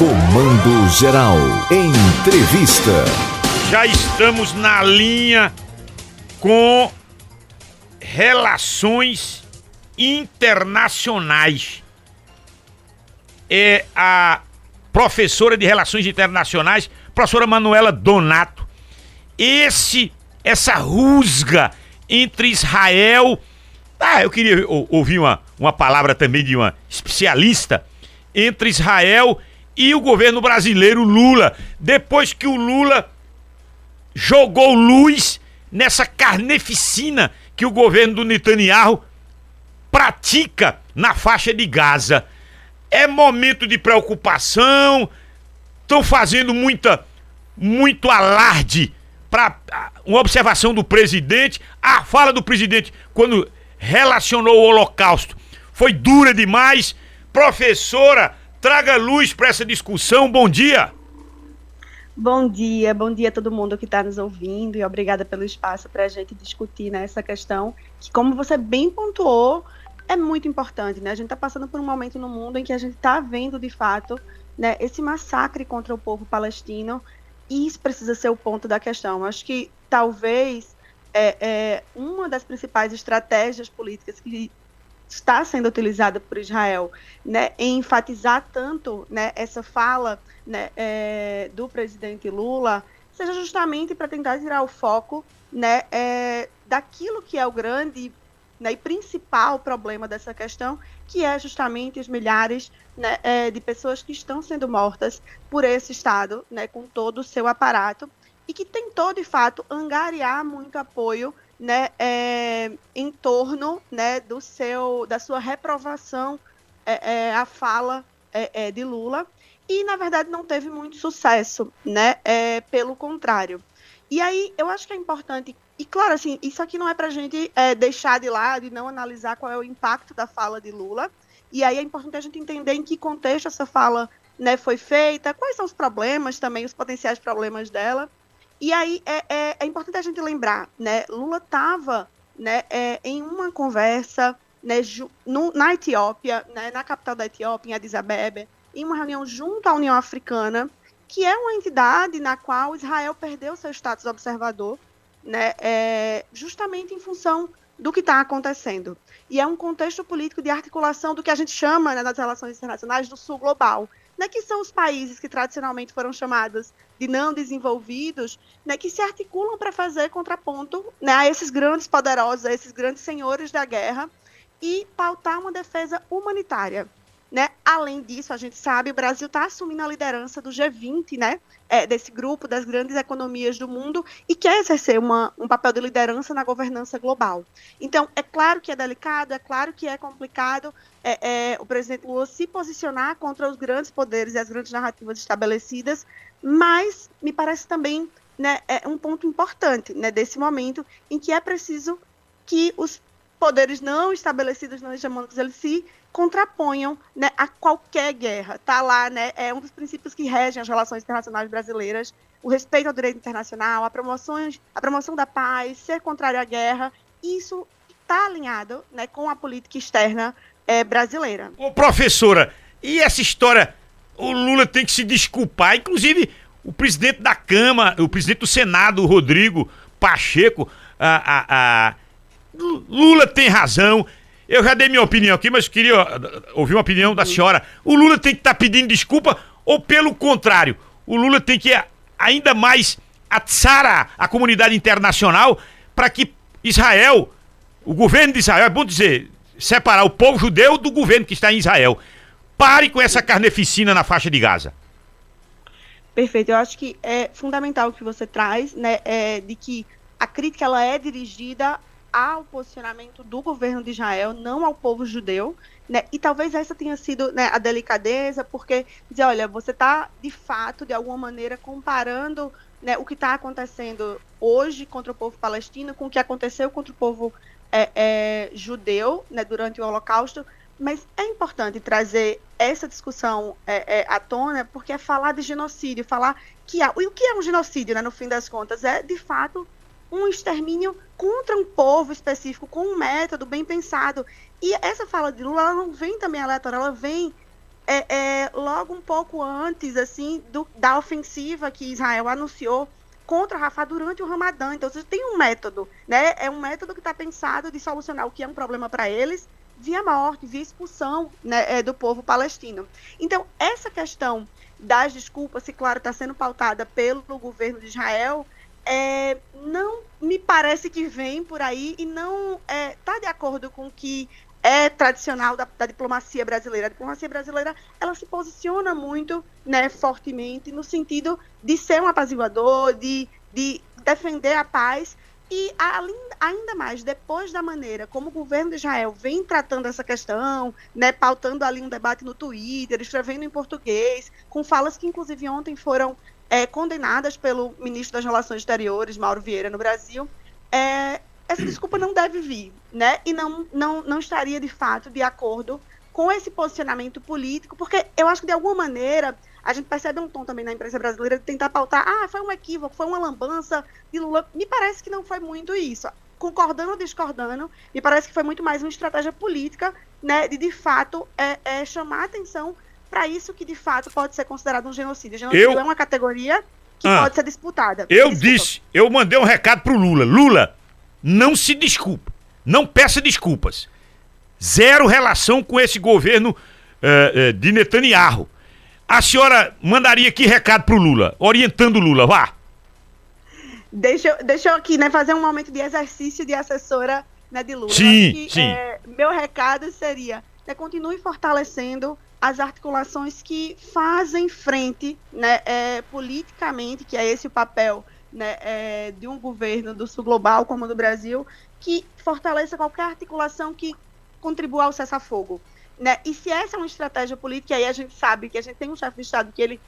Comando Geral. Entrevista. Já estamos na linha com relações internacionais. É a professora de Relações Internacionais, professora Manuela Donato. Esse, essa rusga entre Israel. Ah, eu queria ouvir uma, uma palavra também de uma especialista entre Israel e o governo brasileiro Lula, depois que o Lula jogou luz nessa carneficina que o governo do Netanyahu pratica na faixa de Gaza. É momento de preocupação, estão fazendo muita muito alarde para uma observação do presidente, a fala do presidente quando relacionou o Holocausto foi dura demais. Professora, traga luz para essa discussão. Bom dia. Bom dia, bom dia a todo mundo que está nos ouvindo e obrigada pelo espaço para a gente discutir né, essa questão que, como você bem pontuou, é muito importante. Né? A gente está passando por um momento no mundo em que a gente está vendo de fato né, esse massacre contra o povo palestino e isso precisa ser o ponto da questão. Acho que talvez é, é, uma das principais estratégias políticas que está sendo utilizada por Israel, né, em enfatizar tanto né, essa fala né, é, do presidente Lula, seja justamente para tentar tirar o foco né, é, daquilo que é o grande né, e principal problema dessa questão, que é justamente os milhares né, é, de pessoas que estão sendo mortas por esse Estado, né, com todo o seu aparato, e que tentou, de fato, angariar muito apoio né, é, em torno né, do seu, da sua reprovação é, é, à fala de Lula e na verdade não teve muito sucesso, né? Pelo contrário. E aí eu acho que é importante e claro assim isso aqui não é para a gente deixar de lado e não analisar qual é o impacto da fala de Lula. E aí é importante a gente entender em que contexto essa fala né, foi feita, quais são os problemas também, os potenciais problemas dela. E aí é, é, é importante a gente lembrar, né? Lula estava né, é, em uma conversa né, no, na Etiópia, né, na capital da Etiópia, em Addis Abeba, em uma reunião junto à União Africana, que é uma entidade na qual Israel perdeu seu status observador, né, é, justamente em função do que está acontecendo. E é um contexto político de articulação do que a gente chama né, nas relações internacionais do sul global, né, que são os países que tradicionalmente foram chamados de não desenvolvidos, né, que se articulam para fazer contraponto né, a esses grandes poderosos, a esses grandes senhores da guerra e pautar uma defesa humanitária. Né? Além disso, a gente sabe, o Brasil está assumindo a liderança do G20, né? É, desse grupo das grandes economias do mundo, e quer exercer uma, um papel de liderança na governança global. Então, é claro que é delicado, é claro que é complicado é, é, o presidente Lula se posicionar contra os grandes poderes e as grandes narrativas estabelecidas, mas me parece também né, é um ponto importante né, desse momento em que é preciso que os poderes não estabelecidos, não hegemônicos, eles se contraponham né, a qualquer guerra. Está lá, né, é um dos princípios que regem as relações internacionais brasileiras, o respeito ao direito internacional, a, promoções, a promoção da paz, ser contrário à guerra. Isso está alinhado né, com a política externa é, brasileira. Ô, professora, e essa história? O Lula tem que se desculpar, inclusive o presidente da Câmara, o presidente do Senado, o Rodrigo Pacheco, a, a, a Lula tem razão. Eu já dei minha opinião aqui, mas queria ouvir uma opinião da senhora. O Lula tem que estar tá pedindo desculpa ou, pelo contrário, o Lula tem que ainda mais atiçar a, comunidade internacional para que Israel, o governo de Israel, é bom dizer, separar o povo judeu do governo que está em Israel. Pare com essa carneficina na faixa de Gaza. Perfeito. Eu acho que é fundamental o que você traz, né, é, de que a crítica ela é dirigida ao posicionamento do governo de Israel, não ao povo judeu, né? E talvez essa tenha sido né, a delicadeza, porque dizer, olha, você está de fato, de alguma maneira, comparando né, o que está acontecendo hoje contra o povo palestino com o que aconteceu contra o povo é, é, judeu né, durante o Holocausto. Mas é importante trazer essa discussão é, é à tona, porque é falar de genocídio, falar que há, e o que é um genocídio, né, no fim das contas, é de fato um extermínio contra um povo específico, com um método bem pensado. E essa fala de Lula, ela não vem também aleatória, ela vem é, é, logo um pouco antes assim do, da ofensiva que Israel anunciou contra Rafah durante o Ramadã. Então, você tem um método, né? É um método que está pensado de solucionar o que é um problema para eles via morte, via expulsão né, é, do povo palestino. Então, essa questão das desculpas, se claro está sendo pautada pelo governo de Israel, é, não me parece que vem por aí e não está é, tá de acordo com o que é tradicional da, da, diplomacia brasileira. A diplomacia brasileira ela se posiciona muito né, fortemente no sentido de ser um apaziguador, de, de defender a paz. E ainda mais, depois da maneira como o governo de Israel vem tratando essa questão, né, pautando ali um debate no Twitter, escrevendo em português, com falas que inclusive ontem foram é, condenadas pelo ministro das Relações Exteriores, Mauro Vieira, no Brasil, é, essa desculpa não deve vir, né? E não, não, não estaria, de fato, de acordo com esse posicionamento político, porque eu acho que, de alguma maneira, a gente percebe um tom também na imprensa brasileira de tentar pautar, ah, foi um equívoco, foi uma lambança de Lula. Me parece que não foi muito isso. Concordando ou discordando, me parece que foi muito mais uma estratégia política, né, de, de fato, é, é chamar atenção para isso que, de fato, pode ser considerado um genocídio. Genocídio eu... é uma categoria que ah, pode ser disputada. Eu Desculpa. disse, eu mandei um recado pro Lula. Lula, não se desculpe. Não peça desculpas. Zero relação com esse governo uh, uh, de Netanyahu. A senhora mandaria que recado pro Lula? Orientando o Lula, vá. Deixa, deixa eu aqui, né, fazer um momento de exercício de assessora né, de Lula. Sim, que, sim. É, meu recado seria, né, continue fortalecendo as articulações que fazem frente né, é, politicamente, que é esse o papel né, é, de um governo do sul global como do Brasil, que fortaleça qualquer articulação que contribua ao cessar-fogo. Né? E se essa é uma estratégia política, aí a gente sabe que a gente tem um chefe de Estado que ele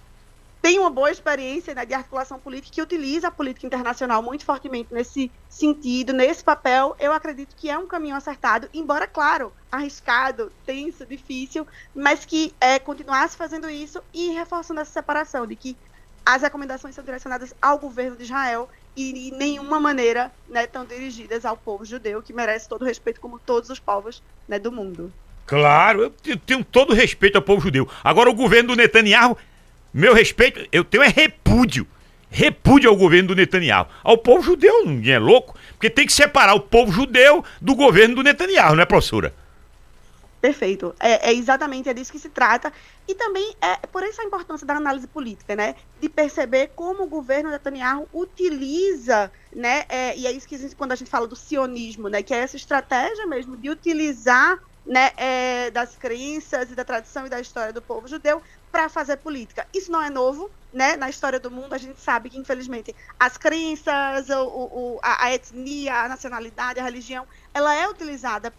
tem uma boa experiência né, de articulação política, que utiliza a política internacional muito fortemente nesse sentido, nesse papel, eu acredito que é um caminho acertado, embora, claro, arriscado, tenso, difícil, mas que é, continuasse fazendo isso e reforçando essa separação, de que as recomendações são direcionadas ao governo de Israel e de nenhuma maneira né, estão dirigidas ao povo judeu, que merece todo o respeito, como todos os povos né, do mundo. Claro, eu tenho todo respeito ao povo judeu. Agora, o governo do Netanyahu, meu respeito, eu tenho é repúdio. Repúdio ao governo do Netanyahu. Ao povo judeu, ninguém é louco, porque tem que separar o povo judeu do governo do Netanyahu, não é, professora? Perfeito. É, é, exatamente é disso que se trata. E também é por isso a importância da análise política, né? De perceber como o governo Netanyahu utiliza, né? É, e é isso que quando a gente fala do sionismo, né? Que é essa estratégia mesmo de utilizar né, é, das crenças e da tradição e da história do povo judeu para fazer política. Isso não é novo, né? Na história do mundo a gente sabe que infelizmente as crenças, o, o, a, a etnia, a nacionalidade, a religião, ela é utilizada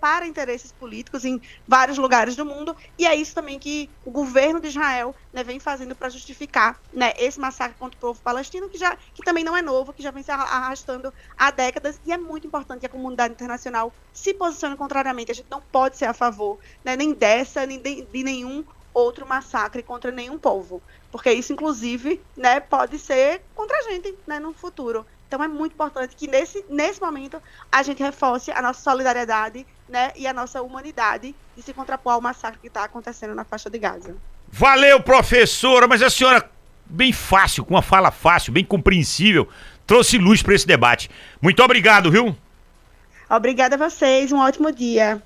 para interesses políticos em vários lugares do mundo, e é isso também que o governo de Israel né, vem fazendo para justificar né, esse massacre contra o povo palestino, que, já, que também não é novo, que já vem se arrastando há décadas, e é muito importante que a comunidade internacional se posicione contrariamente. A gente não pode ser a favor né, nem dessa, nem de, de nenhum outro massacre contra nenhum povo, porque isso, inclusive, né, pode ser contra a gente né, no futuro. Então é muito importante que nesse, nesse momento a gente reforce a nossa solidariedade né, e a nossa humanidade de se contrapor ao massacre que está acontecendo na faixa de Gaza. Valeu, professora, mas a senhora, bem fácil, com uma fala fácil, bem compreensível, trouxe luz para esse debate. Muito obrigado, viu? Obrigada a vocês, um ótimo dia.